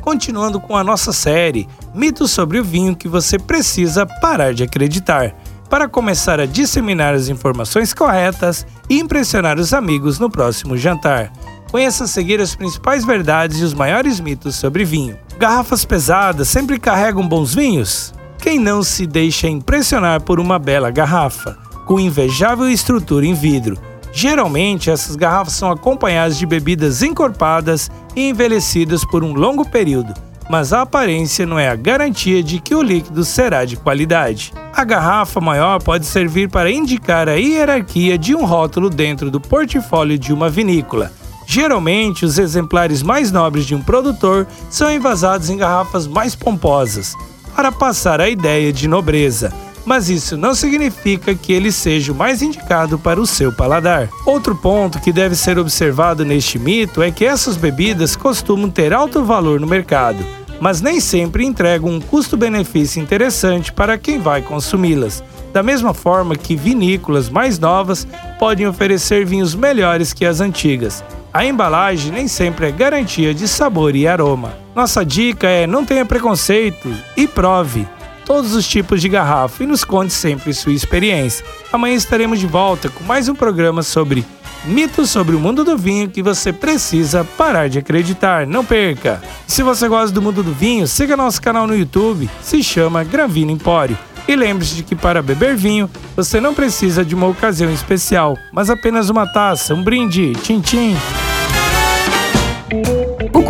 continuando com a nossa série Mitos sobre o vinho que você precisa parar de acreditar, para começar a disseminar as informações corretas e impressionar os amigos no próximo jantar. Conheça a seguir as principais verdades e os maiores mitos sobre vinho. Garrafas pesadas sempre carregam bons vinhos? Quem não se deixa impressionar por uma bela garrafa, com invejável estrutura em vidro? Geralmente, essas garrafas são acompanhadas de bebidas encorpadas e envelhecidas por um longo período, mas a aparência não é a garantia de que o líquido será de qualidade. A garrafa maior pode servir para indicar a hierarquia de um rótulo dentro do portfólio de uma vinícola. Geralmente, os exemplares mais nobres de um produtor são envasados em garrafas mais pomposas, para passar a ideia de nobreza mas isso não significa que ele seja o mais indicado para o seu paladar. Outro ponto que deve ser observado neste mito é que essas bebidas costumam ter alto valor no mercado, mas nem sempre entregam um custo-benefício interessante para quem vai consumi-las. Da mesma forma que vinícolas mais novas podem oferecer vinhos melhores que as antigas. A embalagem nem sempre é garantia de sabor e aroma. Nossa dica é não tenha preconceito e prove todos os tipos de garrafa e nos conte sempre sua experiência. Amanhã estaremos de volta com mais um programa sobre mitos sobre o mundo do vinho que você precisa parar de acreditar. Não perca! Se você gosta do mundo do vinho, siga nosso canal no YouTube, se chama Gravino Empório. E lembre-se de que para beber vinho, você não precisa de uma ocasião especial, mas apenas uma taça, um brinde, tchim tchim.